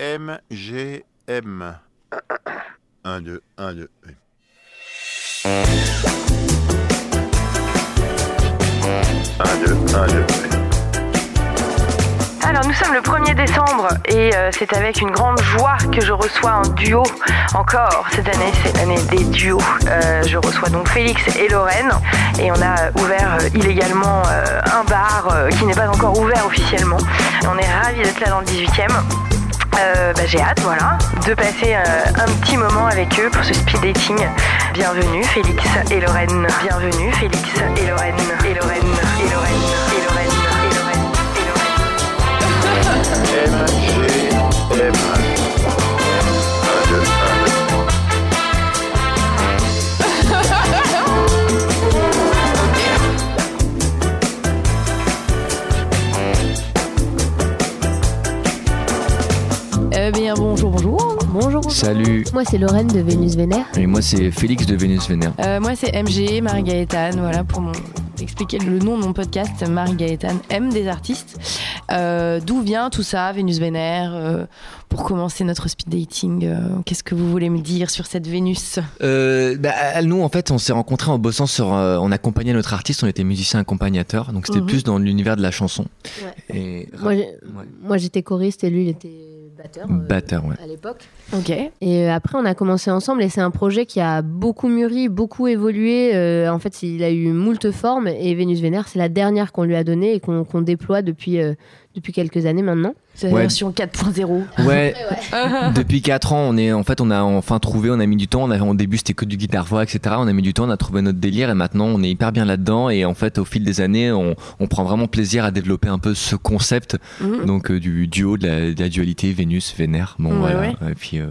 M, G, M. 1, 2, 1, 2. 1, 2, 1, 2. Alors nous sommes le 1er décembre et euh, c'est avec une grande joie que je reçois un duo encore. Cette année c'est l'année des duos. Euh, je reçois donc Félix et Lorraine et on a ouvert euh, illégalement un bar qui n'est pas encore ouvert officiellement. On est ravis d'être là dans le 18e. Euh, bah, j'ai hâte, voilà, de passer euh, un petit moment avec eux pour ce speed dating. Bienvenue Félix et Lorraine. Bienvenue Félix et Lorraine. Et Lorraine. Eh bien, bonjour, bonjour. Bonjour. Salut, Moi, c'est Lorraine de Vénus Vénère. et moi c'est Félix de Vénus Vénère. Euh, moi, c'est MG, Marie Gaëtane. Voilà, pour mon... expliquer le nom de mon podcast, Marie Gaëtane aime des artistes. Euh, D'où vient tout ça, Vénus Vénère euh, Pour commencer notre speed dating, euh, qu'est-ce que vous voulez me dire sur cette Vénus? Euh, bah, nous en fait on s'est rencontrés en bossant sur, euh, on accompagnait notre artiste, on était musicien accompagnateur, donc c'était Mhm. plus dans l'univers de la chanson. Ouais. Et Moi, j'ai- Ouais. moi, j'étais choriste et lui, il était batteur. euh, batteur, ouais. À l'époque. Ok. Et euh, après, on a commencé ensemble et c'est un projet qui a beaucoup mûri, beaucoup évolué. Euh, en fait, il a eu moult formes et Vénus Vénère, c'est la dernière qu'on lui a donnée et qu'on déploie depuis, euh, depuis quelques années maintenant. C'est la Ouais. version 4.0. Ouais, depuis 4 ans, on est en fait on a enfin trouvé, on a mis du temps. On avait au début c'était que du guitare voix, etc. On a mis du temps, on a trouvé notre délire et maintenant on est hyper bien là-dedans. Et en fait au fil des années, on, on prend vraiment plaisir à développer un peu ce concept Mhm. donc euh, du duo de la, de la dualité Vénus Vénère. Bon Ouais, voilà. ouais. Et puis euh,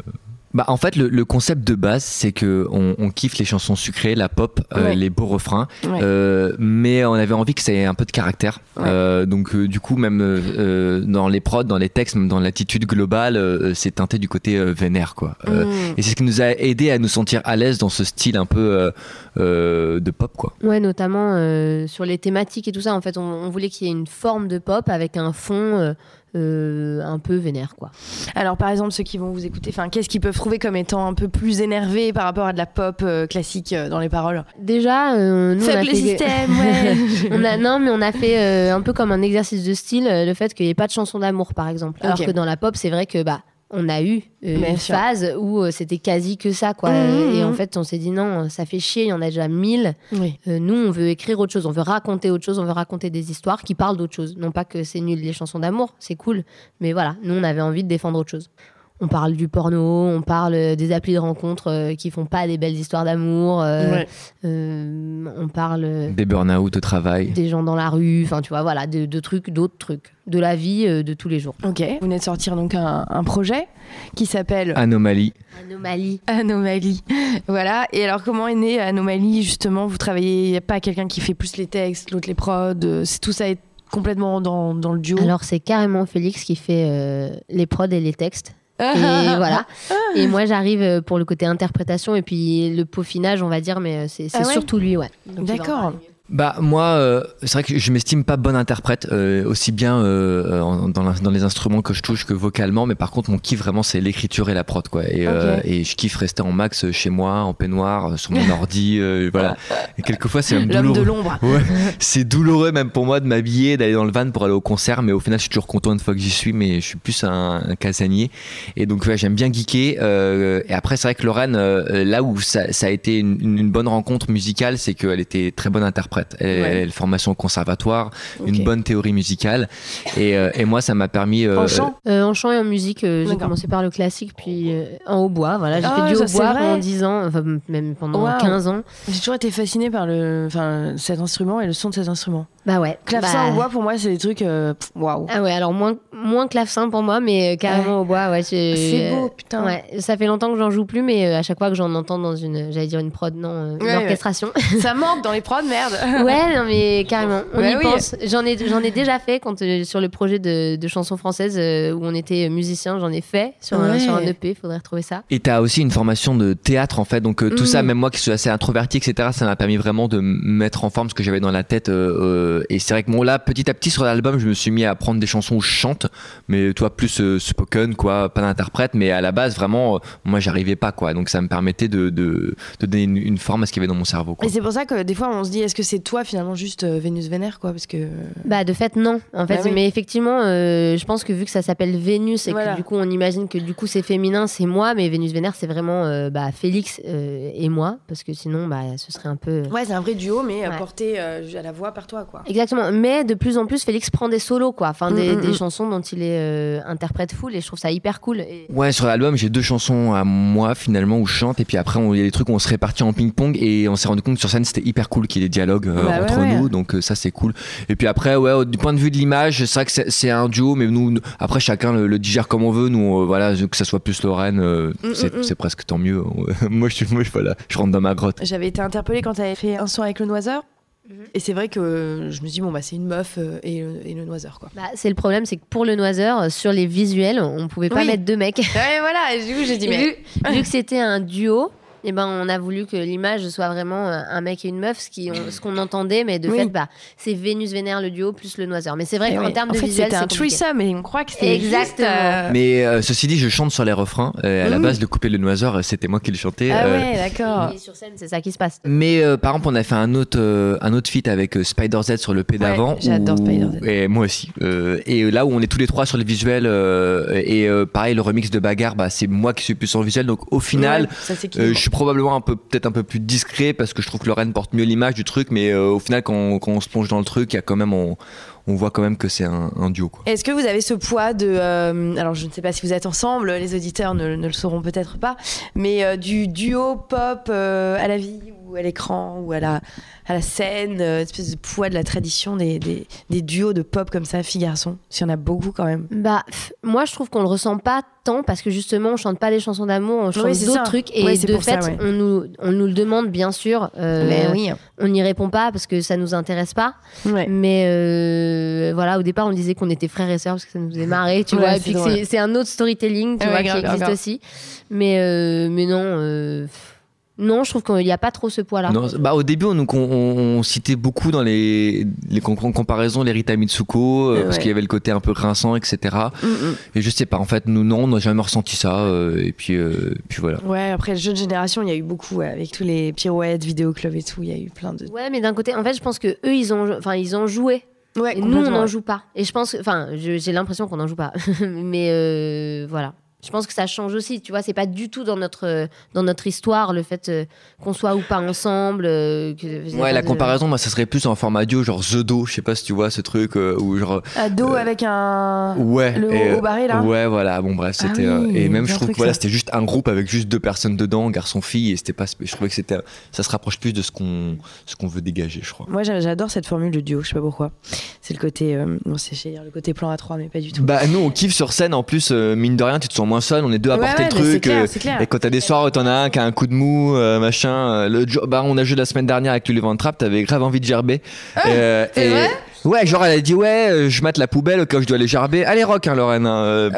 bah en fait le, le concept de base c'est que on, on kiffe les chansons sucrées, la pop, euh, Ouais. les beaux refrains, Ouais. euh, mais on avait envie que ça ait un peu de caractère. Ouais. Euh, donc euh, du coup même euh, dans les prods, dans les textes, même dans l'attitude globale, euh, c'est teinté du côté euh, vénère quoi. Euh, Mhm. Et c'est ce qui nous a aidé à nous sentir à l'aise dans ce style un peu euh, euh, de pop quoi. Ouais, notamment euh, sur les thématiques et tout ça. En fait, on, on voulait qu'il y ait une forme de pop avec un fond euh, un peu vénère, quoi. Alors, par exemple, ceux qui vont vous écouter, enfin, qu'est-ce qu'ils peuvent trouver comme étant un peu plus énervé par rapport à de la pop euh, classique euh, dans les paroles? Déjà, nous, on a le fait- système, ouais. on a, non, mais on a fait un peu comme un exercice de style, le fait qu'il n'y ait pas de chanson d'amour, par exemple. Alors que dans la pop, c'est vrai que bah on a eu euh, une sûr. phase où euh, c'était quasi que ça, quoi. Mhm, Et en mhm. fait, on s'est dit non, ça fait chier, il y en a déjà mille. Oui. Euh, nous, on veut écrire autre chose, on veut raconter autre chose, on veut raconter des histoires qui parlent d'autre chose. Non pas que c'est nul les chansons d'amour, c'est cool, mais voilà, nous, on avait envie de défendre autre chose. On parle du porno, on parle des applis de rencontres euh, qui font pas des belles histoires d'amour. euh, Ouais. euh, on parle Des burn-out au travail. des gens dans la rue, enfin tu vois, voilà, de, de trucs, d'autres trucs, de la vie euh, de tous les jours. Ok. Vous venez de sortir donc un, un projet qui s'appelle Anomalie. Anomalie. Anomalie. Voilà. Et alors, comment est née Anomalie justement? Vous travaillez, il n'y a pas quelqu'un qui fait plus les textes, l'autre les prods. c'est tout ça est complètement dans, dans le duo? Alors c'est carrément Félix qui fait euh, les prods et les textes. Et voilà. Et moi j'arrive euh, pour le côté interprétation et puis le peaufinage, on va dire, mais euh, c'est Ah ouais surtout lui, ouais. D'accord. Bah moi, euh, c'est vrai que je m'estime pas bonne interprète, euh, aussi bien euh, en- dans, la- dans les instruments que je touche que vocalement, mais par contre mon kiff vraiment c'est l'écriture et la prod quoi. Et, euh, Ok. et je kiffe rester en max chez moi, en peignoir, euh, sur mon ordi, euh, voilà. Et quelquefois c'est même L'homme de douloureux. l'ombre. Ouais, c'est douloureux même pour moi de m'habiller, d'aller dans le van pour aller au concert, mais au final je suis toujours content une fois que j'y suis, mais je suis plus un, un casanier. Et donc ouais, j'aime bien geeker. euh, et après c'est vrai que Lorraine, euh, là où ça, ça a été une, une bonne rencontre musicale, c'est qu'elle était très bonne interprète. Elle, Ouais. elle a une formation au conservatoire, une bonne théorie musicale. Et, euh, et moi ça m'a permis... euh, En chant Euh, en chant et en musique, euh, j'ai commencé par le classique, puis euh, en hautbois. Voilà, j'ai Ah, fait du ça, c'est hautbois pendant 10 ans, enfin même pendant Waouh. 15 ans. J'ai toujours été fascinée par le, enfin, cet instrument et le son de cet instrument. Bah ouais. Clavecin Bah, au bois, pour moi, c'est des trucs. Waouh. Ah ouais, alors moins, moins clavecin pour moi, mais euh, carrément au bois. Ouais, C'est beau, putain. Ouais, ça fait longtemps que j'en joue plus, mais euh, à chaque fois que j'en entends dans une, j'allais dire une prod, non, euh, une Ouais, orchestration. Ça manque dans les prods, merde. ouais, non mais carrément, on y oui. pense. J'en ai, j'en ai déjà fait quand euh, sur le projet de, de chansons françaises euh, où on était musicien, j'en ai fait sur, un, sur un EP. Faudrait retrouver ça. Et t'as aussi une formation de théâtre en fait, donc euh, tout Mm. ça, même moi qui suis assez introverti, etc., ça m'a permis vraiment de me mettre en forme ce que j'avais dans la tête. euh, euh, et c'est vrai que bon là, petit à petit sur l'album, je me suis mis à prendre des chansons où je chante, mais toi plus euh, spoken quoi, pas d'interprète, mais à la base vraiment, euh, moi j'arrivais pas quoi, donc ça me permettait de, de, de donner une, une forme à ce qu'il y avait dans mon cerveau. Quoi. Et c'est pour ça que des fois on se dit est-ce que c'est toi finalement juste euh, Vénus Vénère quoi parce que Bah de fait non en fait Bah oui. mais effectivement euh, je pense que vu que ça s'appelle Vénus et Voilà. que du coup on imagine que du coup c'est féminin c'est moi mais Vénus Vénère c'est vraiment euh, bah, Félix euh, et moi parce que sinon bah ce serait un peu ouais c'est un vrai duo mais euh, Ouais. porté euh, à la voix par toi quoi. Exactement, mais de plus en plus, Félix prend des solos, quoi. Enfin, des, Mm, mm, des mm. chansons dont il est euh, interprète full, et je trouve ça hyper cool. Et... Ouais, sur l'album, j'ai deux chansons à moi finalement où je chante, et puis après, il y a des trucs où on se répartit en ping-pong, et on s'est rendu compte que sur scène c'était hyper cool qu'il y ait des dialogues euh, Bah entre ouais. nous, donc euh, ça c'est cool. Et puis après, ouais, du point de vue de l'image, c'est vrai que c'est- un duo, mais nous, nous- après chacun le, le digère comme on veut. Nous, euh, voilà, que ça soit plus Lorraine, euh, Mm, c'est mm, mm. c'est presque tant mieux. moi, je suis, moi, je, voilà, je rentre dans ma grotte. J'avais été interpellée quand tu avais fait un son avec le Noiseur. Et c'est vrai que je me suis dit, bon, bah, c'est une meuf euh, et, le- et le Noiseur, quoi. Bah, c'est le problème, c'est que pour le Noiseur, euh, sur les visuels, on pouvait pas Oui. mettre deux mecs. Ouais, voilà, et du coup, j'ai dit, mais. vu, vu que c'était un duo, eh ben, on a voulu que l'image soit vraiment euh, un mec et une meuf, ce qui- on- ce qu'on entendait, mais de Oui. fait, bah, c'est Vénus Vénère le duo plus le Noiseur. Mais c'est vrai Eh qu'en oui. termes en de fait, visuel, un c'est compliqué. threesome et on croit que c'était. Exactement. juste, euh, Mais euh, ceci dit, je chante sur les refrains. Euh, à la Mm. base, le de le Noiseur, c'était moi qui le chantais. Ah Euh, ouais, d'accord. Et sur scène, c'est ça qui se passe. Mais euh, par exemple, on a fait un autre, euh, un autre feat avec euh, Spider Z sur le P d'avant. j'adore où- Spider Z. Et moi aussi. Euh, et là où on est tous les trois sur les visuels, euh, et euh, pareil, le remix de Bagarre, bah, c'est moi qui suis plus sur le visuel. Donc au final, Ouais, ça c'est qui euh, je suis probablement un peu, peut-être un peu plus discret parce que je trouve que Lorraine porte mieux l'image du truc. Mais euh, au final, quand on, se plonge dans le truc, il y a quand même, on, voit quand même que c'est un, duo. Est-ce que vous avez ce poids de. euh, alors, je ne sais pas si vous êtes ensemble, les auditeurs ne, le sauront peut-être pas, mais euh, du duo pop à la vie ou à l'écran ou à la, à la scène, euh, espèce de poids de la tradition des, des, des duos de pop comme ça, filles-garçons S'il y en a beaucoup quand même. Bah, pff, moi, je trouve qu'on le ressent pas tant parce que justement, on chante pas des chansons d'amour, on chante c'est d'autres trucs. Et de ça, fait, ouais. on, nous, on nous le demande, bien sûr. euh, mais oui. On n'y répond pas parce que ça nous intéresse pas. Ouais. Mais euh, voilà, au départ, on disait qu'on était frères et sœurs parce que ça nous faisait marrer, tu Ouais, vois. Et puis c'est c'est un autre storytelling, tu Ouais, vois, grave, qui existe grave. aussi. Mais, euh, mais non, euh, pff, non, je trouve qu'il n'y a pas trop ce poids-là. Bah, au début, on, on, on- on citait beaucoup dans les, les com- comparaisons les Rita Mitsuko, euh, parce qu'il y avait le côté un peu grinçant, etc. Mm, mm. Et je sais pas, en fait, nous, non, on n'a jamais ressenti ça. euh, et puis, euh, puis voilà. Ouais, après, jeune génération, il y a eu beaucoup, ouais, avec tous les pirouettes, vidéoclubs et tout, il y a eu plein de. Ouais, mais d'un côté, en fait, je pense que eux, ils ont, enfin, ils ont joué. Ouais, Et nous, on n'en joue pas. Et je pense, que- enfin, j'ai l'impression qu'on n'en joue pas. mais euh, voilà. Je pense que ça change aussi, tu vois, c'est pas du tout dans notre, dans notre histoire le fait euh, qu'on soit ou pas ensemble. euh, que- Ouais, la de- comparaison, moi, ça serait plus en format duo, genre The Do, je sais pas si tu vois ce truc, euh, ou genre. Ado Euh, avec un. Ouais. Le et, haut barré, là Ouais, voilà, bon, bref, Ah c'était. euh, oui, et même, je trouve que voilà, c'était juste un groupe avec juste deux personnes dedans, garçon-fille, et c'était pas. Je trouvais que c'était. Ça se rapproche plus de ce qu'on ce qu'on veut dégager, je crois. Moi, j'a- j'adore cette formule de duo, je sais pas pourquoi. C'est le côté. euh, non, c'est le côté plan A3, mais pas du tout. Bah, nous, on kiffe sur scène, en plus, euh, mine de rien, tu te sens moins seul, on est deux à Ouais, porter ouais, le truc. clair, euh. Et quand t'as des soirs où t'en as un qui a un coup de mou, euh, machin, euh, le bah on a joué la semaine dernière avec le Van Trap, t'avais grave envie de gerber. Euh, Ah, c'est et- vrai? Ouais, genre elle a dit ouais, euh, je mate la poubelle où je dois aller gerber. Allez rock hein, Lorraine. hein, euh.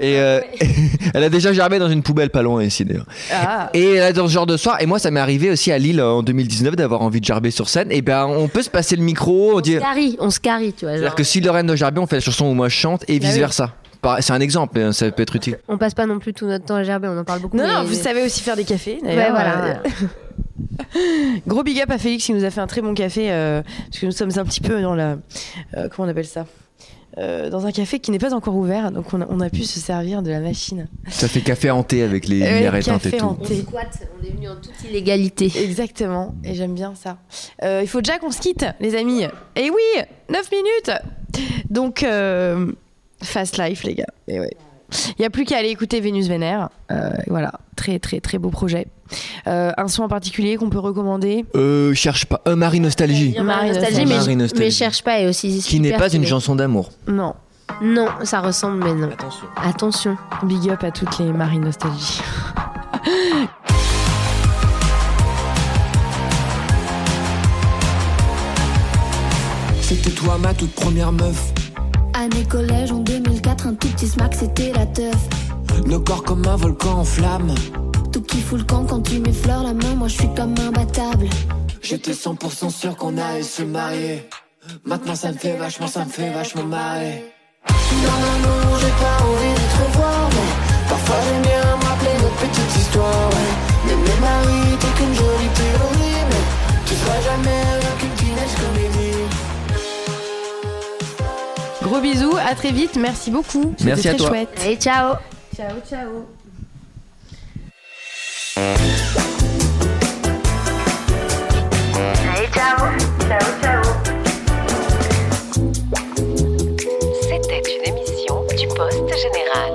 et euh, elle a déjà gerbé dans une poubelle pas loin ici d'ailleurs. Ah, Et là, dans ce genre de soir, et moi ça m'est arrivé aussi à Lille euh, en 2019 d'avoir envie de gerber sur scène. Et ben on peut se passer le micro, on On dit. se carie, on se carie, tu vois. C'est-à-dire que si Lorraine doit gerber, on fait la chanson où moi je chante et Bah vice versa. C'est un exemple, ça peut être utile. On passe pas non plus tout notre temps à gerber, on en parle beaucoup. Non, mais- non, vous savez aussi faire des cafés. Ouais, voilà. Euh, Gros big up à Félix qui nous a fait un très bon café euh, parce que nous sommes un petit peu dans la euh, comment on appelle ça Euh, dans un café qui n'est pas encore ouvert donc on a, on a pu se servir de la machine. Ça fait café hanté avec les lumières éteintes café et tout. hanté. On squatte, on est venu en toute illégalité. Exactement et j'aime bien ça. Euh, il faut déjà qu'on se quitte les amis. Et oui 9 minutes donc euh, fast life les gars. Et ouais. Il n'y a plus qu'à aller écouter Vénus Vénère. Euh, voilà, très très très beau projet. Euh, un son en particulier qu'on peut recommander? Euh, cherche pas. Euh, Marie Nostalgie. Marie Nostalgie. Mais, Marie Nostalgie. mais cherche pas, et aussi. Qui n'est pas une chanson d'amour. Non. Non, ça ressemble, mais non. Attention. Attention. Big up à toutes les marines nostalgie. C'était toi ma toute première meuf. Année collège en 2004, un tout petit smack, c'était la teuf. Nos corps comme un volcan en flammes. Tout qui fout le camp quand tu m'effleures la main, moi je suis comme imbattable. J'étais 100% sûr qu'on allait se marier. Maintenant ça me fait vachement, ça me fait vachement marrer. Dans l'amour, j'ai pas envie de te revoir, mais parfois j'aime bien me rappeler notre petite histoire. Ouais. Mais mes maris, t'es qu'une jolie théorie, mais tu seras jamais qu'une teenage comédie. Gros bisous, à très vite, merci beaucoup. Merci à toi. chouette. Ciao. Ciao, ciao. Ciao. Ciao, ciao. C'était une émission du Poste Général.